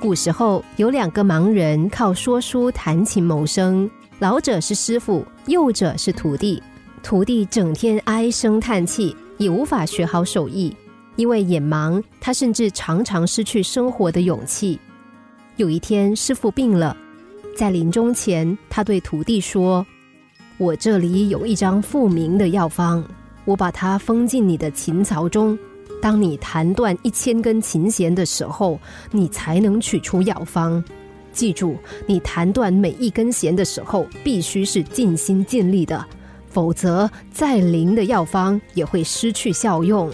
古时候有两个盲人靠说书弹琴谋生，老者是师傅，幼者是徒弟。徒弟整天唉声叹气，也无法学好手艺，因为眼盲，他甚至常常失去生活的勇气。有一天，师傅病了，在临终前，他对徒弟说：“我这里有一张复明的药方，我把它封进你的琴槽中。”当你弹断一千根琴弦的时候，你才能取出药方。记住，你弹断每一根弦的时候，必须是尽心尽力的，否则再灵的药方也会失去效用。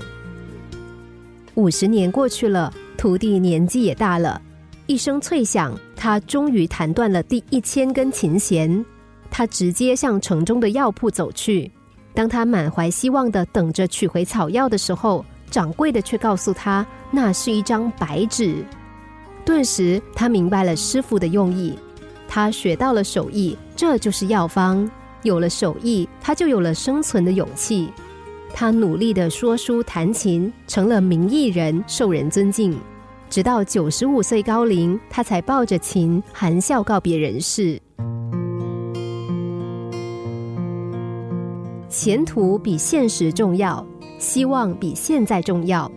五十年过去了，徒弟年纪也大了，一声脆响，他终于弹断了第一千根琴弦。他直接向城中的药铺走去。当他满怀希望的等着取回草药的时候，掌柜的却告诉他，那是一张白纸。顿时，他明白了师傅的用意。他学到了手艺，这就是药方。有了手艺，他就有了生存的勇气。他努力的说书弹琴，成了名艺人，受人尊敬。直到九十五岁高龄，他才抱着琴，含笑告别人世。前途比现实重要。希望比现在重要，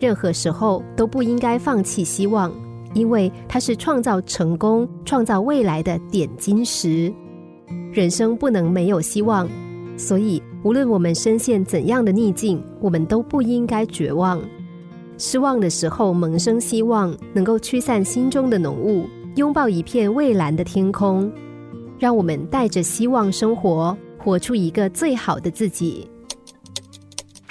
任何时候都不应该放弃希望，因为它是创造成功、创造未来的点金石。人生不能没有希望，所以无论我们深陷怎样的逆境，我们都不应该绝望。失望的时候萌生希望，能够驱散心中的浓雾，拥抱一片蔚蓝的天空。让我们带着希望生活，活出一个最好的自己。